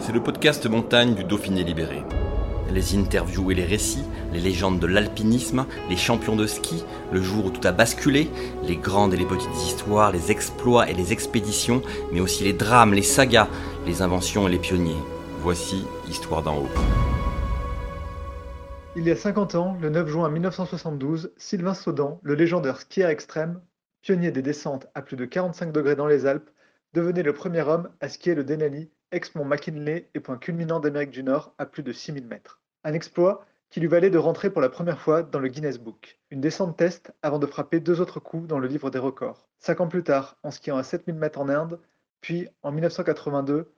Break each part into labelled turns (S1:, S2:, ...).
S1: C'est le podcast montagne du Dauphiné libéré. Les interviews et les récits, les légendes de l'alpinisme, les champions de ski, le jour où tout a basculé, les grandes et les petites histoires, les exploits et les expéditions, mais aussi les drames, les sagas, les inventions et les pionniers. Voici Histoire d'en haut.
S2: Il y a 50 ans, le 9 juin 1972, Sylvain Saudan, le légendaire skieur extrême, pionnier des descentes à plus de 45 degrés dans les Alpes, devenait le premier homme à skier le Denali ex-mont McKinley et point culminant d'Amérique du Nord à plus de 6000 mètres. Un exploit qui lui valait de rentrer pour la première fois dans le Guinness Book. Une descente test avant de frapper deux autres coups dans le livre des records. Cinq ans plus tard, en skiant à 7000 mètres en Inde, puis en 1982,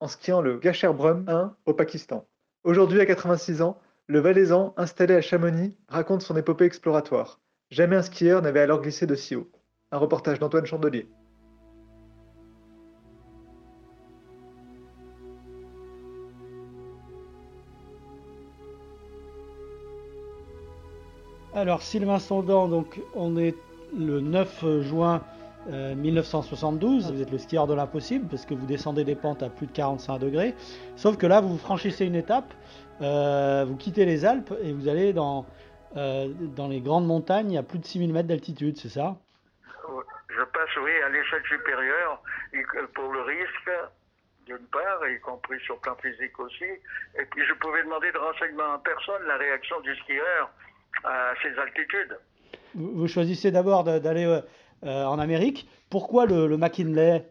S2: en skiant le Gasherbrum 1 au Pakistan. Aujourd'hui, à 86 ans, le Valaisan, installé à Chamonix, raconte son épopée exploratoire. Jamais un skieur n'avait alors glissé de si haut. Un reportage d'Antoine Chandelier.
S3: Alors Sylvain Sondan, donc on est le 9 juin 1972. Vous êtes le skieur de l'impossible parce que vous descendez des pentes à plus de 45 degrés. Sauf que là, vous franchissez une étape, euh, vous quittez les Alpes et vous allez dans, euh, dans les grandes montagnes à plus de 6000 mètres d'altitude, c'est ça?
S4: Je passe, oui, à l'échelle supérieure pour le risque d'une part, y compris sur plan physique aussi. Et puis je pouvais demander de renseignements à personne la réaction du skieur à ces altitudes.
S3: Vous, choisissez d'abord d'aller euh, en Amérique. Pourquoi le, le McKinley?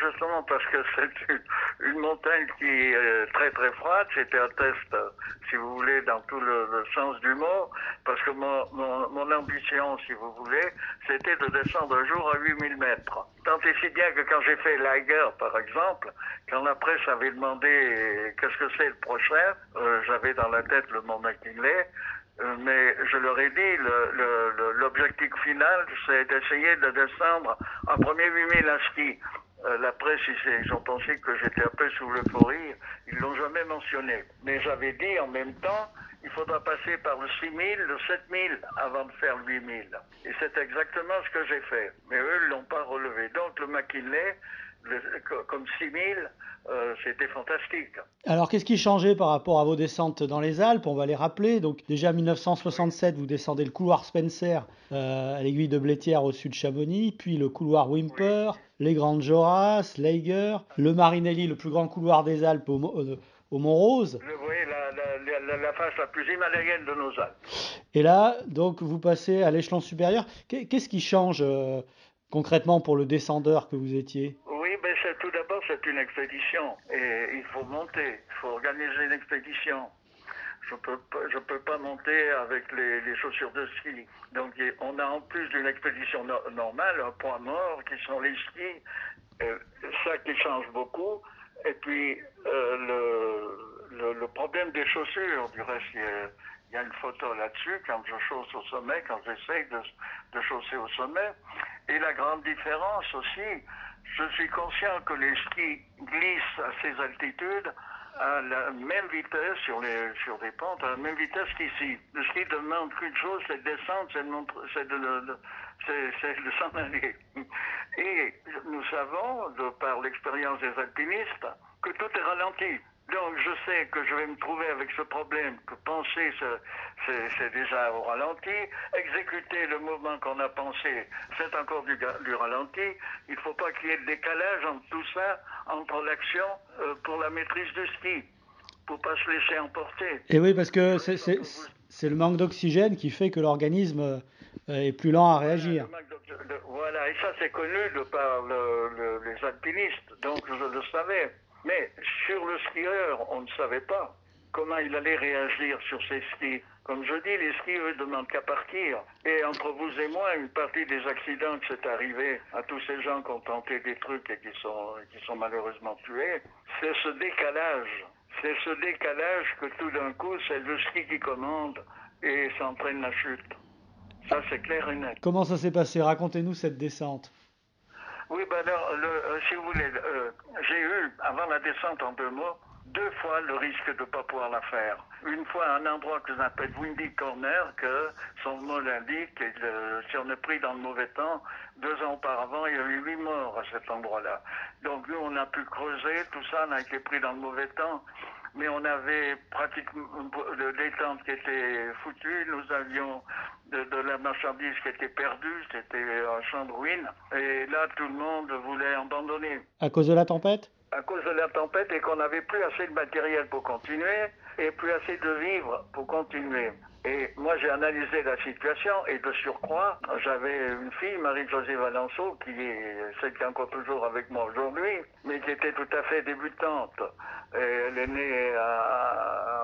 S4: Justement, parce que c'est une, montagne qui est très très froide. C'était un test, si vous voulez, dans tout le, sens du mot. Parce que mon, ambition, si vous voulez, c'était de descendre un jour à 8000 mètres. Tant et si bien que quand j'ai fait Liger, par exemple, quand la presse avait demandé qu'est-ce que c'est le prochain, euh, j'avais dans la tête le mont McKinley. Euh, mais je leur ai dit, l'objectif final, c'est d'essayer de descendre en premier 8000 à ski. Euh, la presse, ils ont pensé que j'étais un peu sous l'euphorie, ils l'ont jamais mentionné. Mais j'avais dit en même temps, il faudra passer par le 6000, le 7000 avant de faire le 8000. Et c'est exactement ce que j'ai fait. Mais eux ne l'ont pas relevé. Donc le McKinley, comme 6000, euh, c'était fantastique.
S3: Alors, qu'est-ce qui changeait par rapport à vos descentes dans les Alpes? On va les rappeler. Donc, déjà 1967, vous descendez le couloir Spencer euh, à l'aiguille de Blétière au sud de Chamonix, puis le couloir Wimper, les Grandes Joras, Leiger, le Marinelli, le plus grand couloir des Alpes au, euh, Mont-Rose.
S4: Oui, la, la, face la plus himalayenne de nos Alpes.
S3: Et là, donc, vous passez à l'échelon supérieur. Qu'est-ce qui change concrètement pour le descendeur que vous étiez?
S4: Tout d'abord, c'est une expédition et il faut monter, il faut organiser une expédition. Je ne peux, peux pas monter avec les, les, chaussures de ski. Donc, on a en plus d'une expédition normale un point mort qui sont les skis. Euh, ça qui change beaucoup. Et puis, euh, le, le, problème des chaussures, du reste, il y a, une photo là-dessus quand je chausse au sommet, quand j'essaye de, de chausser au sommet. Et la grande différence aussi, je suis conscient que les skis glissent à ces altitudes à la même vitesse sur, les, sur des pentes, à la même vitesse qu'ici. Le ski demande qu'une chose, c'est de descendre, c'est de, de s'en aller. Et nous savons, de par l'expérience des alpinistes, que tout est ralenti. Donc je sais que je vais me trouver avec ce problème, que penser c'est déjà au ralenti, exécuter le mouvement qu'on a pensé c'est encore du, du, ralenti, il ne faut pas qu'il y ait de décalage entre tout ça, entre l'action euh, pour la maîtrise du ski, pour pas se laisser emporter.
S3: Et oui, parce que c'est le manque d'oxygène qui fait que l'organisme euh, est plus lent à réagir.
S4: Voilà, et ça c'est connu de par le, les alpinistes, donc je le savais. Mais sur le skieur, on ne savait pas comment il allait réagir sur ses skis. Comme je dis, les skis, eux, demandent qu'à partir. Et entre vous et moi, une partie des accidents qui s'est arrivé à tous ces gens qui ont tenté des trucs et qui sont, malheureusement tués, c'est ce décalage. C'est ce décalage que tout d'un coup, c'est le ski qui commande et s'entraîne la chute. Ça, c'est clair et net.
S3: Comment ça s'est passé? Racontez-nous cette descente.
S4: Oui, ben alors, le, euh, si vous voulez, euh, j'ai eu, avant la descente en deux mots, deux fois le risque de ne pas pouvoir la faire. Une fois à un endroit que j'appelle Windy Corner, que son nom l'indique, et le- si on est pris dans le mauvais temps, deux ans auparavant, il y a eu huit morts à cet endroit-là. Donc nous, on a pu creuser, tout ça, on a été pris dans le mauvais temps, mais on avait pratiquement de- des tentes qui étaient foutues, nous avions de, de la marchandise qui était perdue, c'était un champ de ruines, et là, tout le monde voulait abandonner.
S3: À cause de la tempête?
S4: À cause de la tempête et qu'on n'avait plus assez de matériel pour continuer et plus assez de vivres pour continuer. Et moi, j'ai analysé la situation et de surcroît, j'avais une fille, Marie-Josée Valenceau, qui est celle qui est encore toujours avec moi aujourd'hui, mais qui était tout à fait débutante. Et elle est née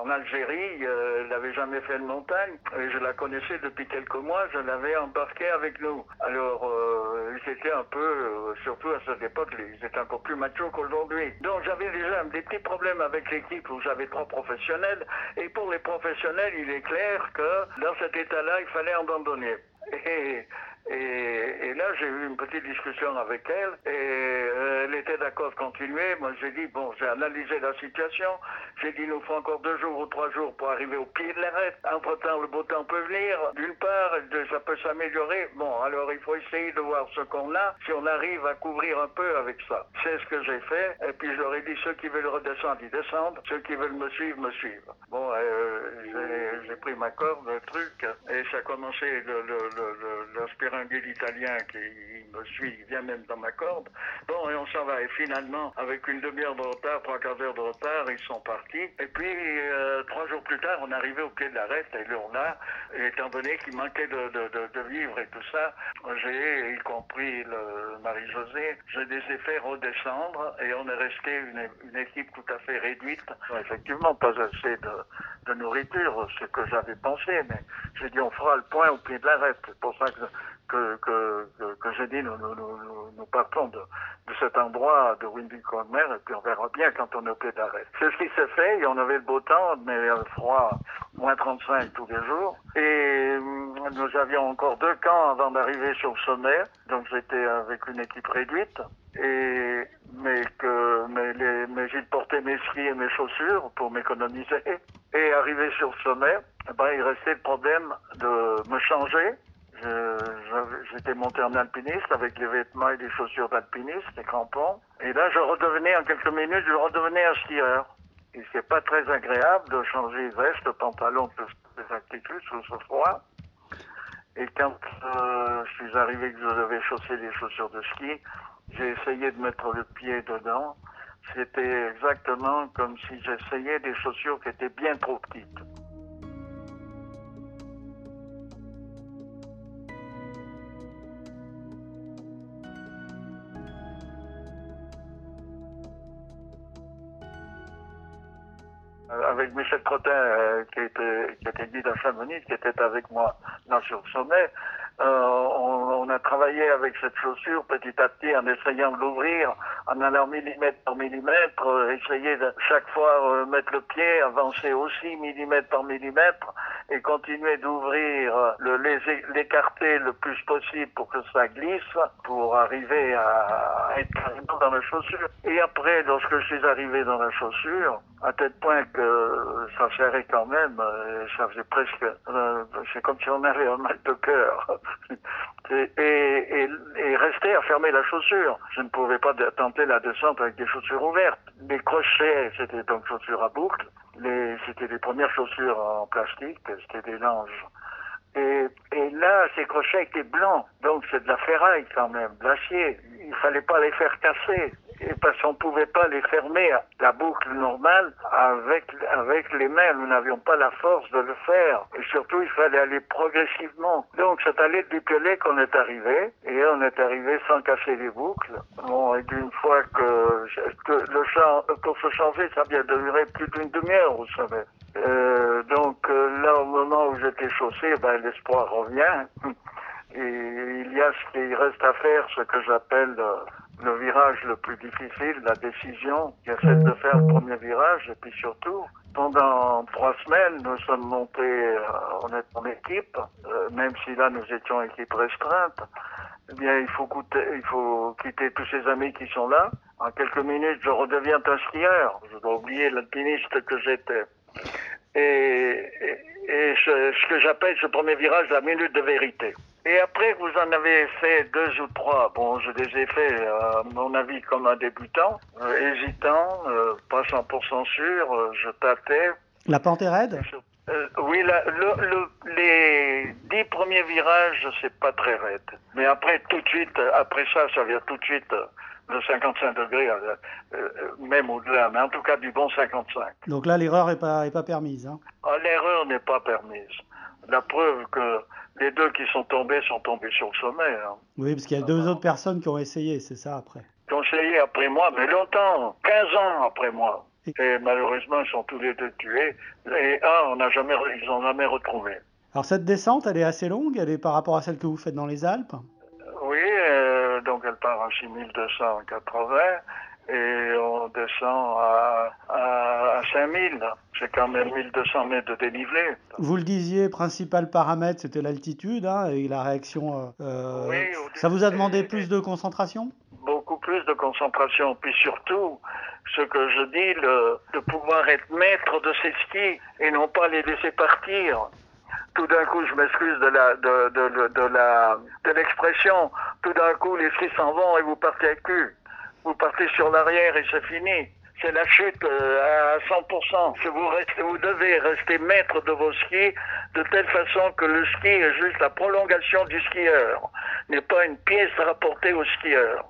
S4: en Algérie, euh, elle n'avait jamais fait de montagne, et je la connaissais depuis quelques mois, je l'avais embarquée avec nous. Alors, euh, ils étaient un peu, euh, surtout à cette époque, ils étaient encore plus machos qu'aujourd'hui. Donc j'avais déjà des petits problèmes avec l'équipe où j'avais trois professionnels, et pour les professionnels, il est clair que dans cet état-là, il fallait abandonner. Et, là, j'ai eu une petite discussion avec elle elle était d'accord de continuer. Moi, j'ai dit, bon, j'ai analysé la situation. J'ai dit, il nous faut encore deux jours ou trois jours pour arriver au pied de l'arête. Entre-temps, le beau temps peut venir. D'une part, ça peut s'améliorer. Bon, alors il faut essayer de voir ce qu'on a, si on arrive à couvrir un peu avec ça. C'est ce que j'ai fait. Et puis, je leur ai dit, ceux qui veulent redescendre, ils descendent. Ceux qui veulent me suivre, me suivent. Bon, euh, j'ai- pris ma corde, le truc, et ça a commencé, le, le, le, le- l'aspirangule italien qui me suit, il vient même dans ma corde. Bon, et on s'en va. Et finalement, avec une demi-heure de retard, trois quarts d'heure de retard, ils sont partis. Et puis, euh, trois jours plus tard, on arrivé au pied de l'arête, et là, étant donné qu'il manquait de, de, de, de vivre et tout ça, j'ai, y compris le Marie-Josée, j'ai décidé redescendre, et on est resté une, équipe tout à fait réduite. Effectivement, pas assez de, nourriture, ce que j'avais pensé, mais j'ai dit on fera le point au pied de l'arête. C'est pour ça que, que, que, que, j'ai dit nous, nous, nous, nous- partons de, de cet endroit de Windy Corner et puis on verra bien quand on est au pied de l'arête. C'est ce qui s'est fait, et on avait le beau temps, mais euh, froid, moins 35 tous les jours. Et hum, nous avions encore deux camps avant d'arriver sur le sommet, donc j'étais avec une équipe réduite. Et mais que mais, les, mais j'ai porté mes skis et mes chaussures pour m'économiser. Et arrivé sur le sommet, eh ben, il restait le problème de me changer. J'étais monté en alpiniste avec les vêtements et les chaussures d'alpiniste, les crampons. Et là, je redevenais, en quelques minutes, je redevenais un skieur. Et c'est pas très agréable de changer veste, pantalon, les actitudes sous ce froid. Et quand euh, je suis arrivé que je devais chausser les chaussures de ski, j'ai essayé de mettre le pied dedans. C'était exactement comme si j'essayais des chaussures qui étaient bien trop petites. Avec Michel Trottin, euh, qui, était, qui était guide à Chamonix, qui était avec moi là sur le sommet, euh, on, on a travaillé avec cette chaussure petit à petit en essayant de l'ouvrir, en allant millimètre par millimètre, euh, essayer de chaque fois euh, mettre le pied, avancer aussi millimètre par millimètre et continuer d'ouvrir, euh, l'écarter le plus possible pour que ça glisse, pour arriver à, être dans la chaussure. Et après, lorsque je suis arrivé dans la chaussure, à tel point que ça serrait quand même, euh, ça faisait presque, euh, c'est comme si on avait un mal de cœur. et, et, rester à fermer la chaussure. Je ne pouvais pas tenter la descente avec des chaussures ouvertes. Les crochets, c'était donc chaussures à boucle. C'était les premières chaussures en plastique, c'était des langes. Et, et là, ces crochets étaient blancs, donc c'est de la ferraille quand même, de l'acier. Il fallait pas les faire casser, parce qu'on pouvait pas les fermer la boucle normale avec avec les mains. Nous n'avions pas la force de le faire, et surtout il fallait aller progressivement. Donc c'est à l'aide du piolet qu'on est arrivé, et on est arrivé sans casser les boucles. Bon, et d'une fois que, que le champ, pour se changer, ça a bien duré plus d'une demi-heure, vous savez. Euh, donc Donc euh, là, au moment où j'étais chaussé, ben, l'espoir revient. Et il y a ce qu'il reste à faire, ce que j'appelle euh, le virage le plus difficile, la décision, qui est celle de faire le premier virage. Et puis surtout, pendant trois semaines, nous sommes montés, euh, en équipe, euh, même si là nous étions équipe restreinte. Eh bien, il faut, quitter tous ces amis qui sont là. En quelques minutes, je redeviens un skieur. Je dois oublier l'alpiniste que j'étais. Et, ce que j'appelle ce premier virage la minute de vérité. Et après vous en avez fait deux ou trois, bon, je les ai fait, à mon avis, comme un débutant, euh, hésitant, euh, pas 100% sûr, euh, je tâtais.
S3: La pente est raide
S4: oui, la- le, le- les dix premiers virages, c'est pas très raide. Mais après, tout de suite, après ça, ça vient tout de suite le 55 degrés, euh, euh, même au-delà, mais en tout cas du bon 55.
S3: Donc là, l'erreur est pas, est pas permise. Hein.
S4: Ah, L'erreur n'est pas permise. La preuve que les deux qui sont tombés sont tombés sur le sommet. Hein.
S3: Oui, parce qu'il y a deux autres personnes qui ont essayé, c'est ça après.
S4: Conseillés après moi, mais longtemps, 15 ans après moi. Et malheureusement, ils sont tous les deux tués. Et un, on n'a jamais, ils n'ont jamais retrouvé.
S3: Alors cette descente, elle est assez longue, elle est par rapport à celle que vous faites dans les Alpes?
S4: Oui, euh, donc elle part à 6280 et on descend à, à, à 5000. C'est quand même 1200 mètres de dénivelé.
S3: Vous le disiez, principal paramètre, c'était l'altitude hein, et la réaction. euh, euh,
S4: Oui,
S3: ça vous a demandé plus de concentration?
S4: Beaucoup plus de concentration. Puis surtout, ce que je dis, le, de pouvoir être maître de ses skis et non pas les laisser partir. Tout d'un coup, je m'excuse de la de, de, de, de la de l'expression. Tout d'un coup, les skis s'en vont et vous partez avec cul. Vous partez sur l'arrière et c'est fini. C'est la chute euh, à 100%. Si vous restez, vous devez rester maître de vos skis de telle façon que le ski est juste la prolongation du skieur, n'est pas une pièce rapportée au skieur.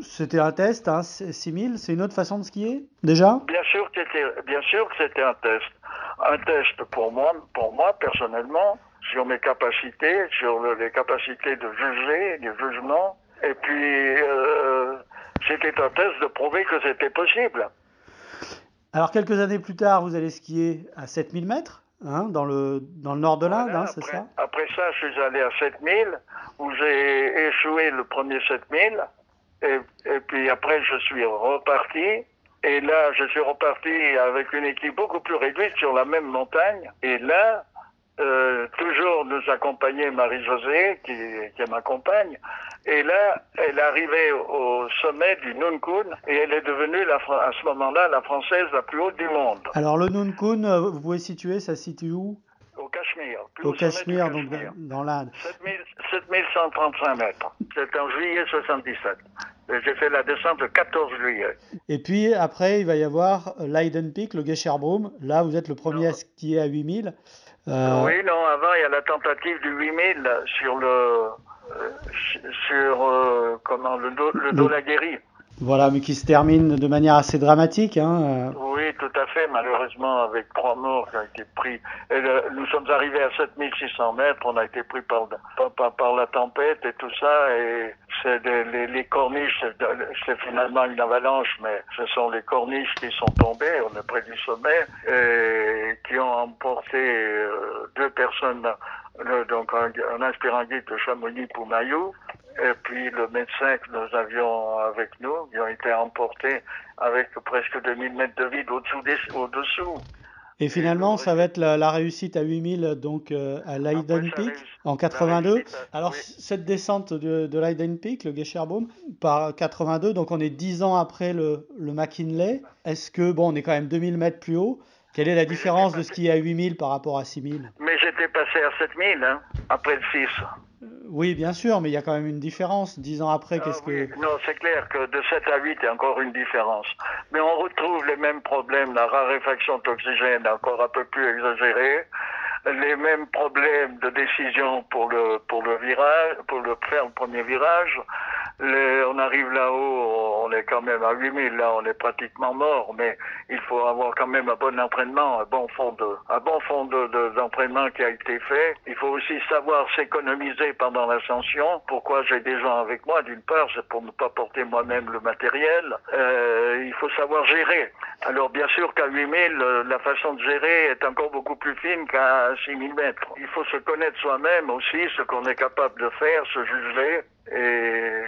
S3: C'était un test, hein, 6000, c'est une autre façon de skier déjà?
S4: Bien sûr que c'était, bien sûr que c'était un test. Un test pour moi, pour moi personnellement, sur mes capacités, sur le- les capacités de juger, du jugement. Et puis, euh, c'était un test de prouver que c'était possible.
S3: Alors quelques années plus tard, vous allez skier à 7000 mètres, hein, dans, le, dans le nord de l'Inde,
S4: Voilà,
S3: hein, c'est ça?
S4: après ça, je suis allé à 7000, où j'ai échoué le premier 7000. Et, et puis après, je suis reparti. Et là, je suis reparti avec une équipe beaucoup plus réduite sur la même montagne. Et là, euh, toujours nous accompagnait Marie-Josée, qui, qui m'accompagne. Et là, elle arrivait au sommet du Nunkun et elle est devenue, la, à ce moment-là, la Française la plus haute du monde,
S3: Alors le Nunkun, euh, vous pouvez situer, ça se situe où?
S4: Au Cachemire.
S3: Au
S4: du
S3: Cachemire, donc dans, dans l'Inde.
S4: 7000 7135 mètres. C'était en juillet 77. Et J'ai fait la descente le 14 juillet.
S3: Et puis après, il va y avoir euh, l'Aiden Peak, le Gesherbrum. Là, vous êtes le premier à skier à 8000. Euh,
S4: Oui, non, avant, il y a la tentative du 8000 sur le. euh, sur. euh, comment Le, do, le guérie.
S3: Voilà, mais qui se termine de manière assez dramatique. Hein. euh.
S4: Oui, tout à fait, malheureusement, avec trois morts qui ont été pris. Et nous sommes arrivés à 7600 mètres, on a été pris par, la tempête et tout ça, et c'est les, corniches, c'est finalement une avalanche, mais ce sont les corniches qui sont tombées, on est près du sommet, et qui ont emporté euh, deux personnes, donc un, un aspirant guide de Chamonix-Poumayou, et puis le médecin que nous avions avec nous, qui ont été emportés avec presque 2000 mètres de vide au-dessous. Des, au-dessous.
S3: Et finalement, ça va être la, la réussite à 8000, donc euh, à
S4: ça
S3: Peak en 82.
S4: réussit à-
S3: Alors,
S4: oui.
S3: cette descente de, de Peak, le Gesherbrum, par 82, donc on est 10 ans après le, le McKinley. Est-ce que, bon, on est quand même 2000 mètres plus haut? Quelle est la différence de skier à 8000 par rapport à 6000
S4: Mais j'étais passé à 7000, hein, après le 6.
S3: Oui, bien sûr, mais il y a quand même une différence. 10 ans après,
S4: Ah
S3: qu'est-ce
S4: oui.
S3: que.
S4: Non, c'est clair que de 7 à 8, il y a encore une différence. Mais on retrouve les mêmes problèmes, la raréfaction d'oxygène encore un peu plus exagérée, les mêmes problèmes de décision pour le pour le virage, pour le faire le premier virage, on arrive là-haut, on est quand même à 8000, là on est pratiquement mort, mais il faut avoir quand même un bon entraînement, un bon fond de, un bon fond de, d'entraînement qui a été fait. Il faut aussi savoir s'économiser pendant l'ascension. Pourquoi j'ai des gens avec moi? D'une part, c'est pour ne pas porter moi-même le matériel. Euh, il faut savoir gérer. Alors bien sûr qu'à 8000, la façon de gérer est encore beaucoup plus fine qu'à 6000 mètres. Il faut se connaître soi-même aussi, ce qu'on est capable de faire, se juger et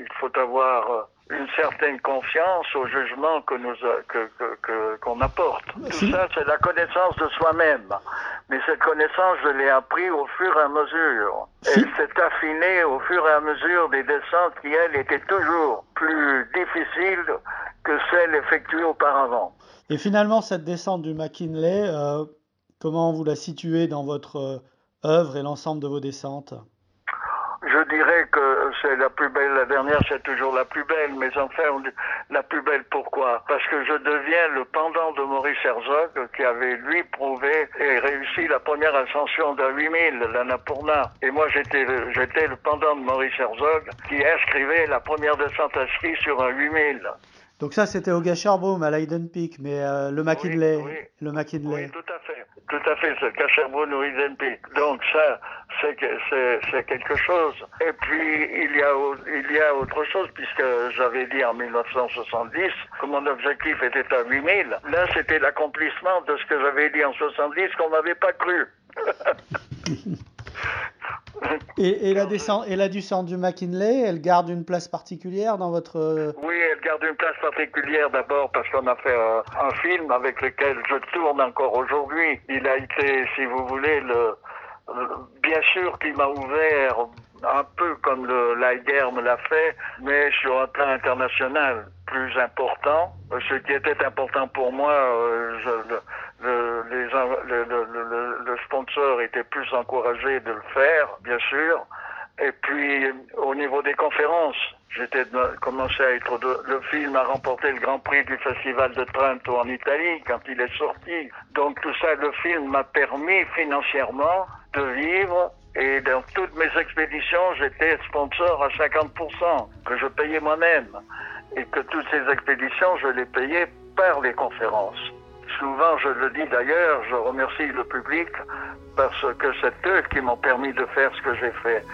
S4: il faut avoir une certaine confiance au jugement que nous que, qu'on apporte. Tout ça, c'est la connaissance de soi-même. Mais cette connaissance, je l'ai appris au fur et à mesure. Elle s'est affinée au fur et à mesure des descentes qui, elles, étaient toujours plus difficiles que celles effectuées auparavant.
S3: Et finalement, cette descente du McKinley, euh, comment vous la situez dans votre euh, œuvre et l'ensemble de vos descentes?
S4: Je dirais c'est la plus belle, la dernière c'est toujours la plus belle, mais enfin la plus belle pourquoi? Parce que je deviens le pendant de Maurice Herzog qui avait lui prouvé et réussi la première ascension d'un 8000, l'Annapurna. Et moi j'étais le, j'étais le pendant de Maurice Herzog qui inscrivait la première descente à ski sur un 8000.
S3: Donc ça c'était au Gasherbrum à Leiden Peak, mais euh, le McKinley, le McKinley.
S4: Oui, tout à fait. Tout à fait, c'est Gasherbrum ou Peak. Donc ça, c'est quelque chose. Et puis, il y, a, il y a autre chose, puisque j'avais dit en 1970 que mon objectif était à 8000. Là, c'était l'accomplissement de ce que j'avais dit en 70 qu'on n'avait pas cru.
S3: et, la descente, et la descente du McKinley, elle garde une place particulière dans votre...
S4: Oui, elle garde une place particulière d'abord parce qu'on a fait un film avec lequel je tourne encore aujourd'hui. Il a été, si vous voulez, le, bien sûr qu'il m'a ouvert un peu comme le, la guerre me l'a fait, mais sur un plan international plus important. Ce qui était important pour moi, euh, je, le, sponsor était plus encouragé de le faire, bien sûr. Et puis au niveau des conférences, j'étais commencé à être le film a remporté le Grand Prix du Festival de Trento en Italie quand il est sorti. Donc tout ça, le film m'a permis financièrement de vivre et dans toutes mes expéditions, j'étais sponsor à 50%, que je payais moi-même. Et que toutes ces expéditions, je les payais par les conférences. Souvent, je le dis d'ailleurs, je remercie le public parce que c'est eux qui m'ont permis de faire ce que j'ai fait.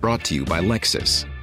S5: Brought to you by Lexus.